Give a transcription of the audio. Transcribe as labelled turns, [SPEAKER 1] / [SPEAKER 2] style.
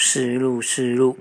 [SPEAKER 1] 是路是路。